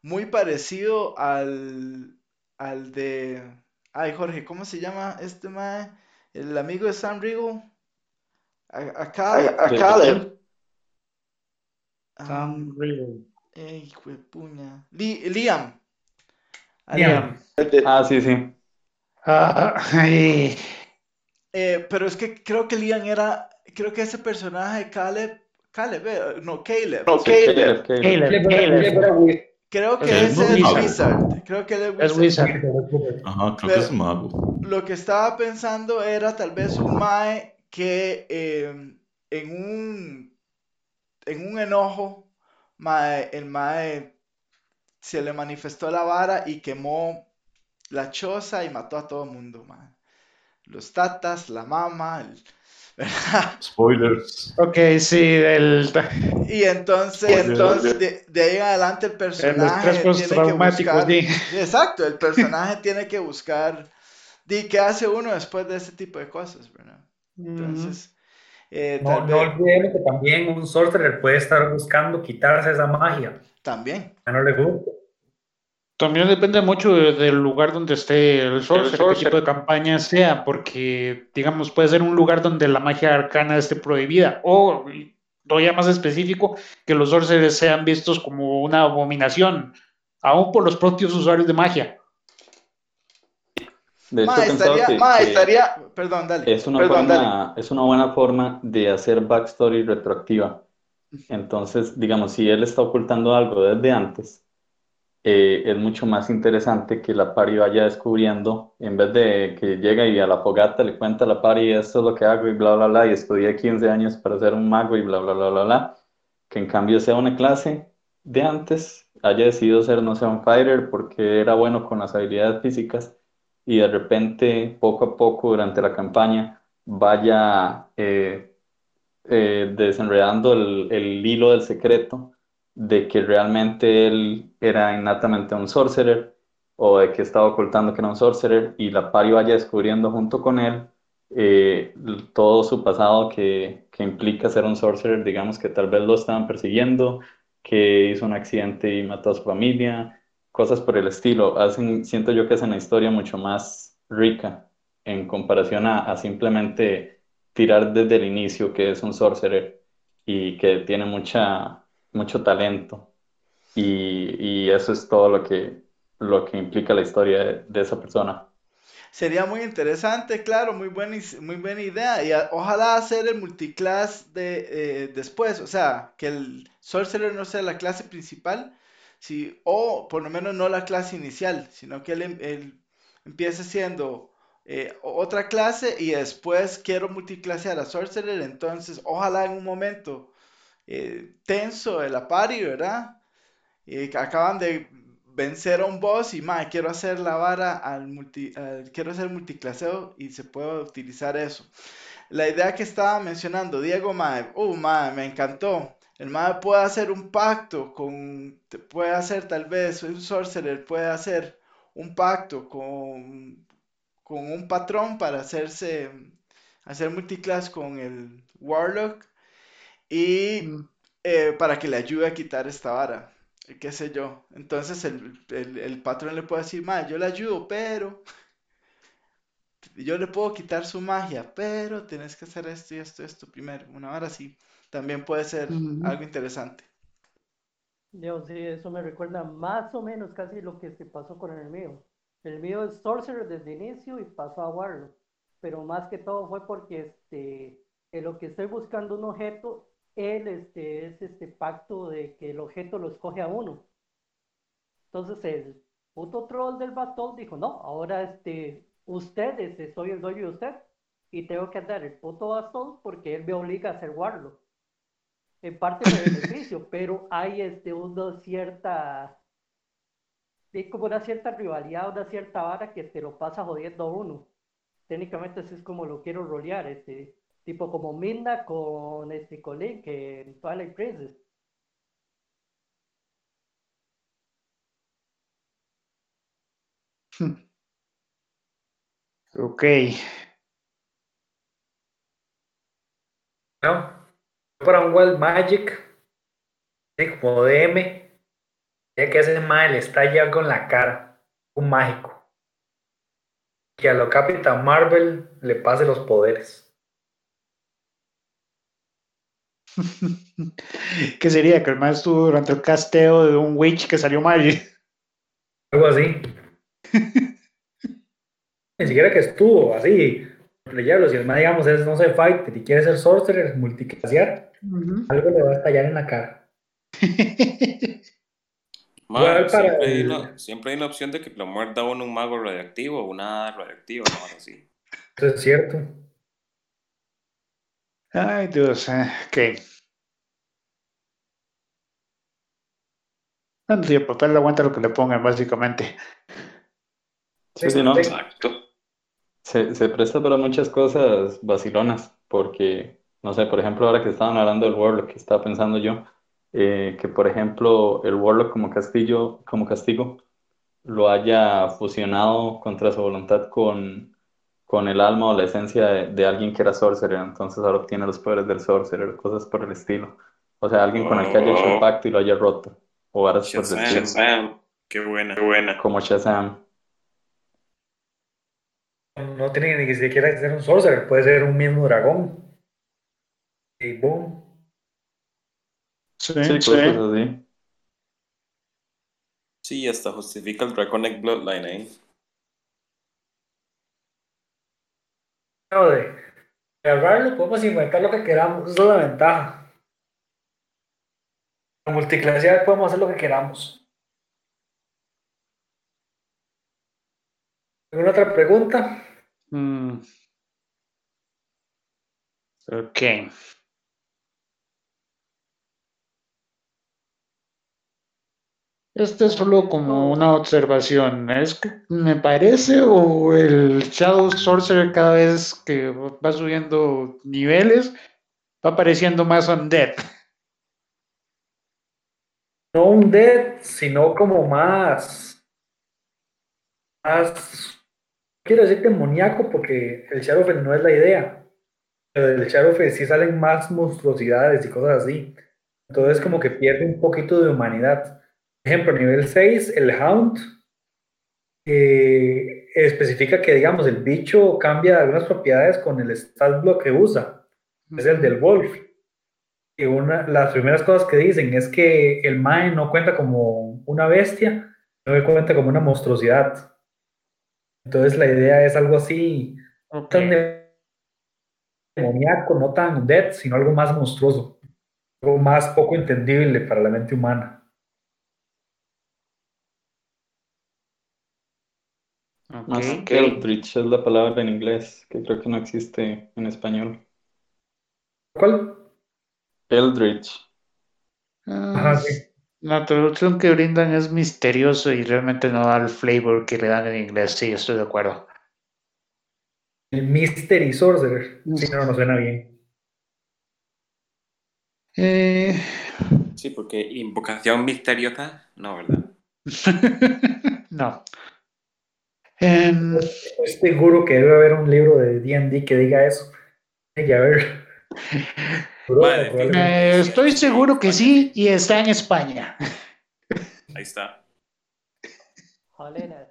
muy parecido al, al de... Ay, Jorge, ¿cómo se llama este mae? El amigo de Sam Riegel. A- A- a De- Caleb. ah, Sam Riegel. eh, hijo de puña. Li- Liam. A Liam. Ah, sí, sí. Ah, ay, Eh, pero es que creo que Liam era, creo que ese personaje Caleb, Caleb, eh, no, Caleb. No, Sí, Caleb. Caleb, Caleb. Caleb, Caleb. Creo que no es mago. Wizard. Creo que él es Es Wizard. Wizard. ajá, creo Pero- que es mago. Lo que estaba pensando era tal vez un Mae que eh, en un en un enojo, mae, el Mae se le manifestó la vara y quemó la choza y mató a todo el mundo, mae. Los tatas, la mama, el- ¿verdad? [LAUGHS] Spoilers. Ok, sí, el, [LAUGHS] Y entonces, entonces de, de ahí en adelante el personaje tiene que buscar. sí. [LAUGHS] Exacto, el personaje tiene que buscar. Di, ¿qué hace uno después de ese tipo de cosas, verdad? Entonces, eh, No, olvidemos que también un sorcerer puede estar buscando quitarse esa magia. también. A no le gusta. También depende mucho de- del lugar donde esté el sorcerer, qué tipo de campaña sea, porque, digamos, puede ser un lugar donde la magia arcana esté prohibida, o, lo ya más específico, que los sorcerers sean vistos como una abominación, aún por los propios usuarios de magia. De hecho, Ma, he pensado estaría, que- ma, que estaría, perdón, dale. es una Perdón, forma, es una buena forma de hacer backstory retroactiva. Entonces, digamos, si él está ocultando algo desde antes, eh, es mucho más interesante que la pari vaya descubriendo, en vez de que llega y a la fogata le cuenta a la pari esto es lo que hago y bla, bla, bla, y estudié 15 años para ser un mago y bla, bla, bla, bla, bla, que en cambio sea una clase de antes, haya decidido ser, no sé, un fighter porque era bueno con las habilidades físicas y de repente, poco a poco, durante la campaña, vaya eh, eh, desenredando el, el hilo del secreto de que realmente él era innatamente un sorcerer o de que estaba ocultando que era un sorcerer y la pari vaya descubriendo junto con él eh, todo su pasado que, que implica ser un sorcerer, digamos que tal vez lo estaban persiguiendo, que hizo un accidente y mató a su familia, cosas por el estilo. Hacen, siento yo que hacen la historia mucho más rica en comparación a, a simplemente tirar desde el inicio que es un sorcerer y que tiene mucha, mucho talento. Y, y eso es todo lo que, lo que implica la historia de, esa persona. Sería muy interesante, claro, muy buena, muy buena idea. Y ojalá hacer el multiclass de, eh, después, o sea, que el Sorcerer no sea la clase principal, sí, o por lo menos no la clase inicial, sino que él, em- empiece siendo eh, otra clase y después quiero multiclasear a Sorcerer, entonces ojalá en un momento eh, tenso de la party, ¿verdad? Eh, acaban de vencer a un boss y, ma, quiero hacer la vara al multi, quiero hacer multiclaseo y se puede utilizar eso. La idea que estaba mencionando Diego, ma, uh, ma, me encantó. El ma puede hacer un pacto con, puede hacer tal vez, un sorcerer puede hacer un pacto con, con un patrón para hacerse, hacer multiclass con el Warlock y Mm. eh, para que le ayude a quitar esta vara, qué sé yo. Entonces el, el- el patrón le puede decir, ma, yo le ayudo, pero yo le puedo quitar su magia, pero tienes que hacer esto y esto y esto primero. Una vara así también puede ser algo interesante. Yo sí, eso me recuerda más o menos casi lo que se pasó con el mío. El mío es Sorcerer desde el inicio y pasó a Warlock. Pero más que todo fue porque este, en lo que estoy buscando un objeto, él este, es este pacto de que el objeto lo escoge a uno. Entonces el puto troll del bastón dijo, no, ahora este, usted, este, soy el dueño de usted. Y tengo que dar el puto bastón porque él me obliga a ser Warlock en parte de [LAUGHS] beneficio, pero hay este, una cierta, hay como una cierta rivalidad, una cierta vara que te lo pasa jodiendo a uno. Técnicamente así es como lo quiero rolear, este, tipo como Midna con este Colin que en Twilight Princess. [LAUGHS] Ok. ¿no? Para un Wild Magic, como DM, ya que ese mal le estalla algo en la cara, un mágico. Que a lo Capitán Marvel le pase los poderes. [LAUGHS] ¿Qué sería? Que el más estuvo durante el casteo de un witch que salió mal. [LAUGHS] Algo así. [LAUGHS] Ni siquiera que estuvo así. Playarlo, si el man, digamos, es, no sé, fighter y quiere ser sorcerer, multiclasear, algo le va a estallar en la cara. Siempre, hay el- una, siempre hay una opción de que lo muerda uno un mago radioactivo o una radioactiva, no así. Eso es cierto. Ay, Dios. eh, Ok. Sí, el papel aguanta lo que le pongan, básicamente. Sí, sí, no. Exacto. Se, se presta para muchas cosas vacilonas, porque, no sé, por ejemplo, ahora que estaban hablando del Warlock, que estaba pensando yo, eh, que por ejemplo el Warlock como castillo, como castigo, lo haya fusionado contra su voluntad con, con el alma o la esencia de, de alguien que era Sorcerer, entonces ahora obtiene los poderes del Sorcerer, cosas por el estilo. O sea, alguien con el que haya hecho el pacto y lo haya roto, o varas por el Shazam, estilo, Shazam. Qué buena, qué buena. como Shazam. No tiene ni siquiera que ser un sorcerer, puede ser un mismo dragón. Y boom. Sí, Sí, sí. cosas así. Sí, hasta justifica el Draconic Bloodline ahí. No, de, agarrarlo, podemos inventar lo que queramos, esa es la ventaja. La multiclasear podemos hacer lo que queramos. ¿Alguna otra pregunta? Mm. Ok. Esto es solo como una observación. ¿Es que me parece o el Shadow Sorcerer cada vez que va subiendo niveles va apareciendo más undead? No un dead, sino como más. Más. Quiero decir demoníaco porque el Shadowfell no es la idea. Pero del Shadowfell sí salen más monstruosidades y cosas así. Entonces, como que pierde un poquito de humanidad. Ejemplo, nivel 6, el Hound eh, especifica que, digamos, el bicho cambia algunas propiedades con el stat block que usa. Es el del Wolf. Y una, las primeras cosas que dicen es que el Mae no cuenta como una bestia, no que cuenta como una monstruosidad. Entonces la idea es algo así, no Ok. tan demoníaco, no tan dead, sino algo más monstruoso, algo más poco entendible para la mente humana. Ok. Más Eldritch es la palabra en inglés, que creo que no existe en español. ¿Cuál? Eldritch. Ah, Ajá, sí. La traducción que brindan es misterioso y realmente no da el flavor que le dan en inglés. Sí, estoy de acuerdo. El Mystery Sorcerer. Sí, no, no suena bien. Eh, Sí, porque invocación misteriosa, no, ¿verdad? [LAUGHS] no. Em, Estoy seguro que debe haber un libro de D&D que diga eso. Hay que haber. [LAUGHS] Vale, Probablemente. eh, estoy seguro que sí y está en España. Ahí está. Jolena.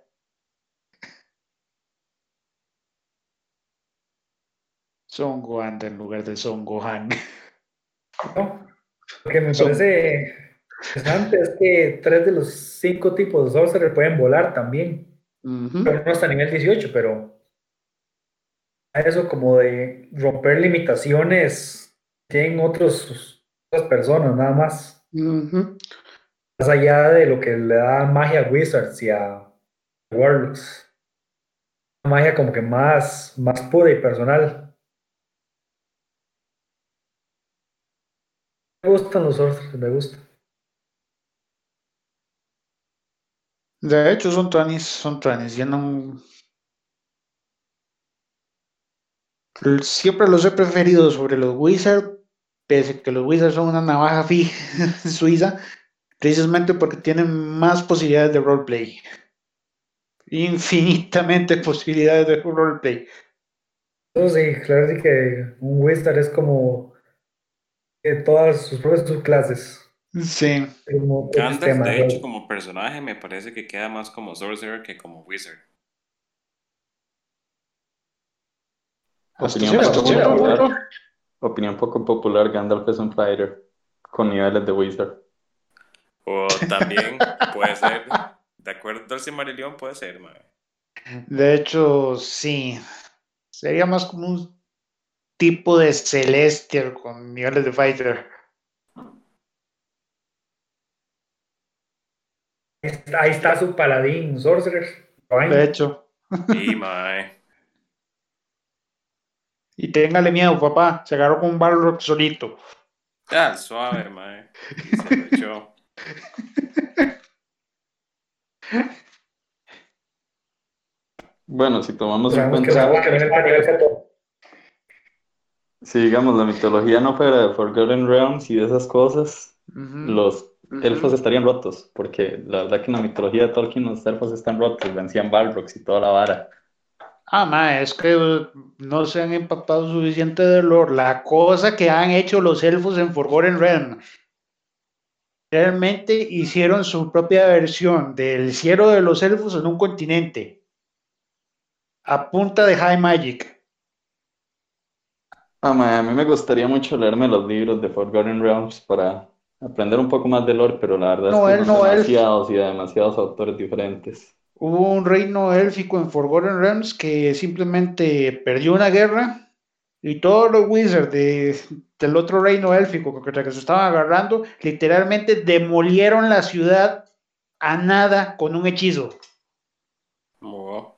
Son Gohan en lugar de Son Gohan. ¿no? Lo que me Son- parece interesante es que tres de los cinco tipos de sorcerer pueden volar también. Pero no hasta nivel 18, pero a eso como de romper limitaciones tienen otros, otras personas nada más. Más allá de lo que le da magia a Wizards y a Warlocks. Una magia como que más, más pura y personal. Me gustan los sorcerers, me gustan. De hecho, son Tranis, son Tranis, llenan. Siempre los he preferido sobre los Wizards, pese a que los Wizards son una navaja fija [LAUGHS] suiza, precisamente porque tienen más posibilidades de roleplay. Infinitamente [LAUGHS] posibilidades de roleplay. Eso sí, claro que un Wizard es como que todas sus propias subclases. Sí. Como Gandalf, de hecho, como personaje, me parece que queda más como Sorcerer que como Wizard. Opinión poco popular. Opinión poco popular, Gandalf es un fighter con niveles de wizard. O también puede ser, de acuerdo al Silmarillion, puede ser, mae. De hecho, sí. Sería más como un tipo de Celestial con niveles de Fighter. Ahí está- Ahí está su paladín, Sorcerer. De hecho. Y, mae. Y téngale miedo, papá. Se agarró con un Balrog solito. Ah, suave, mae. Y se lo echó. Bueno, si tomamos en Sabemos cuenta, sabemos que nivel para nivel 14. si digamos la mitología no fuera de Forgotten Realms y de esas cosas, los elfos estarían rotos, porque la verdad que en la mitología de Tolkien los elfos están rotos, vencían Balrogs y toda la vara. Ah, ma, es que uh, no se han empapado suficiente de lore. La cosa que han hecho los elfos en Forgotten Realm. Realmente hicieron su propia versión del cielo de los elfos en un continente. A punta de High Magic. Ah, mae, a mí me gustaría mucho leerme los libros de Forgotten Realms para aprender un poco más de lore, pero la verdad No, es que no, demasiados y de demasiados autores diferentes. Hubo un reino élfico en Forgotten Realms que simplemente perdió una guerra y todos los wizards de- del otro reino élfico contra que se estaban agarrando, literalmente demolieron la ciudad a nada con un hechizo. Wow.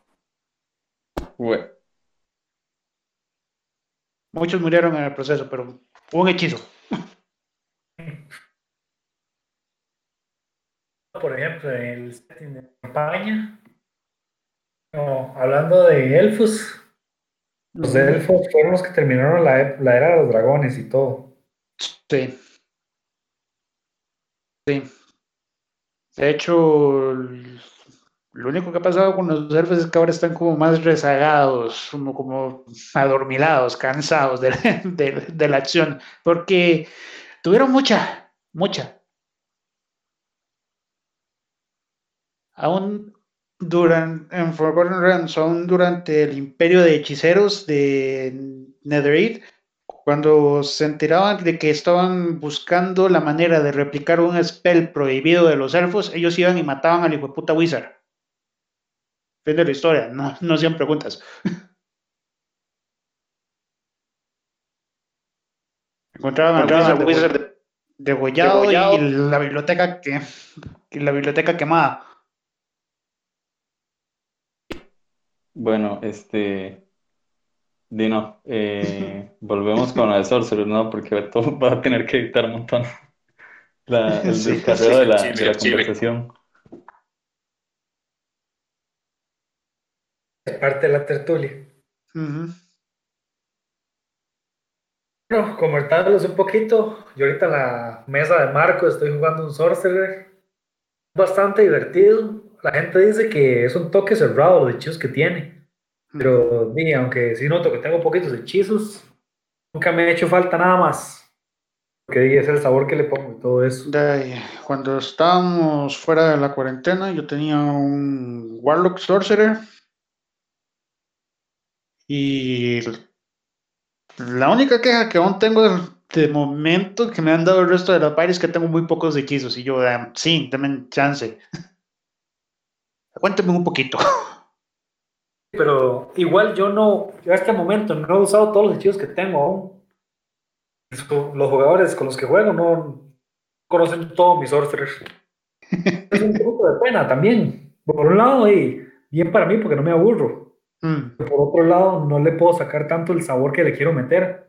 Muchos murieron en el proceso, pero fue un hechizo. Por ejemplo, en el setting de campaña, no, hablando de elfos, los elfos fueron los que terminaron la, e- la era de los dragones y todo. Sí. Sí. De hecho, lo único que ha pasado con los elfos es que ahora están como más rezagados, como, como adormilados, cansados de, [LAUGHS] de- de la acción, porque tuvieron mucha, mucha. Aún durante, en Forgotten Realms, aún durante el imperio de hechiceros de Netherite, cuando se enteraban de que estaban buscando la manera de replicar un spell prohibido de los elfos, ellos iban y mataban al hijo de puta wizard. Fin de la historia, no, no hacían preguntas. [LAUGHS] Encontraban al wizard, de- degollado, Degollado. y la biblioteca que y la biblioteca quemada. Bueno, este. Dino, eh, [LAUGHS] volvemos con la de Sorcerer, ¿no? Porque Beto [LAUGHS] va a tener que editar un montón. La, el Sí. descarreo de la, Chile, de la Chile. conversación. Es parte de la tertulia. Bueno, comentarles un poquito, yo ahorita en la mesa de Marco estoy jugando un Sorcerer. Bastante divertido. La gente dice que es un toque cerrado los hechizos que tiene. Pero sí, aunque sí noto que tengo poquitos hechizos, nunca me ha hecho falta nada más. Porque es el sabor que le pongo y todo eso. Cuando estábamos fuera de la cuarentena, yo tenía un Warlock Sorcerer. Y la única queja que aún tengo de, momento que me han dado el resto de la party es que tengo muy pocos hechizos. Y yo, eh, sí, denme chance. [LAUGHS] Cuénteme un poquito. [LAUGHS] Pero igual yo no, yo a este momento no he usado todos los hechizos que tengo aún. Los jugadores con los que juego no conocen todos mis sorcerers. [LAUGHS] Es un poco de pena también. Por un lado, y bien para mí porque no me aburro. Mm, Por otro lado, no le puedo sacar tanto el sabor que le quiero meter.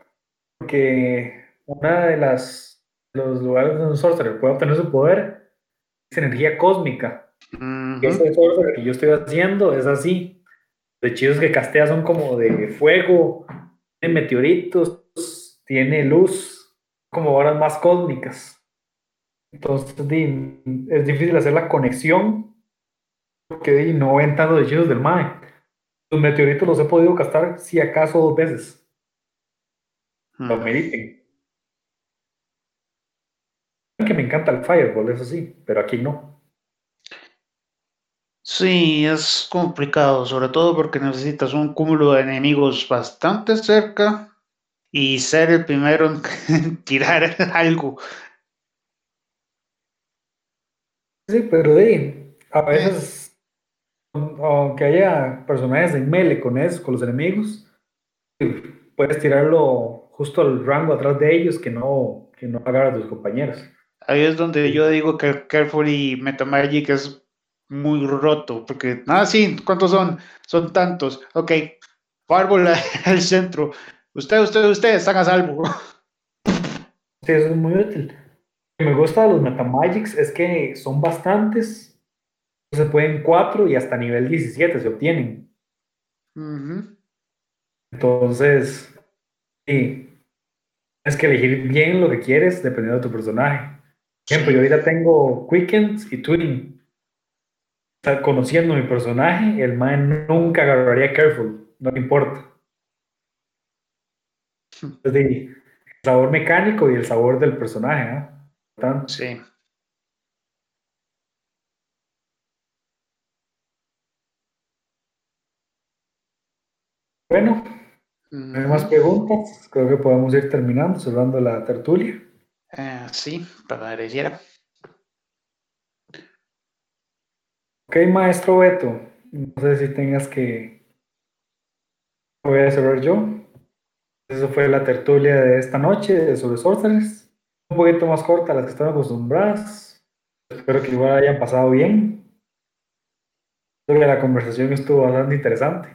Porque una de las los lugares donde un sorcerer puede obtener su poder es energía cósmica. Ujú. Y ese sorcerer que yo estoy haciendo es así. Los hechizos que castea son como de fuego, tiene meteoritos, tiene luz, como horas más cósmicas. Entonces es difícil hacer la conexión porque no ven tantos hechizos del MAE. Los meteoritos los he podido castar si acaso dos veces. Lo Mm. meriten. Que me encanta el Fireball, eso sí, pero aquí no. Sí, es complicado, sobre todo porque necesitas un cúmulo de enemigos bastante cerca y ser el primero en [LAUGHS] tirar [LAUGHS] algo. Sí, pero di, a veces, aunque haya personajes en melee con eso, con los enemigos, puedes tirarlo justo al rango atrás de ellos que no, que no agarra a tus compañeros. Ahí es donde yo digo que Carefully Metamagic es muy roto, porque, ah, sí, ¿cuántos son? Son tantos. Ok, Fireball [LAUGHS] al centro. Usted, usted, usted están a salvo. [LAUGHS] Sí, eso es muy útil. Lo que me gusta de los Metamagics es que son bastantes, se pueden 4 y hasta nivel 17 se obtienen. Entonces, sí, tienes que elegir bien lo que quieres dependiendo de tu personaje. Por ejemplo, yo ahorita tengo Quickens y Twin. Sea, conociendo mi personaje, el man nunca agarraría Careful, no le importa. Sí, el sabor mecánico y el sabor del personaje. Tanto. Sí. Bueno, no hay más preguntas. Creo que podemos ir terminando, cerrando la tertulia. Eh, sí, pareciera. Ok, maestro Beto, no sé si tengas que... Voy a cerrar yo. Eso fue la tertulia de esta noche sobre Sorcerers. Un poquito más corta a las que están acostumbradas. Espero que igual hayan pasado bien. Creo que la conversación estuvo bastante interesante.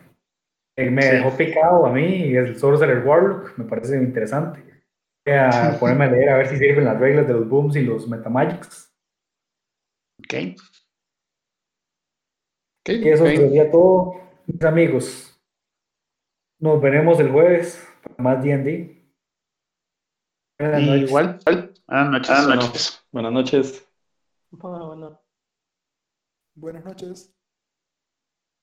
Eh, me Sí. dejó picado a mí el Sorcerer Warlock, me parece interesante. Voy a [LAUGHS] ponerme a leer a ver si sirven las reglas de los booms y los metamagics. Ok. Y eso ok. sería todo, mis amigos. Nos veremos el jueves para más D&D. Buenas noches. Igual. Buenas noches. Buenas noches. Buenas noches. Buenas noches.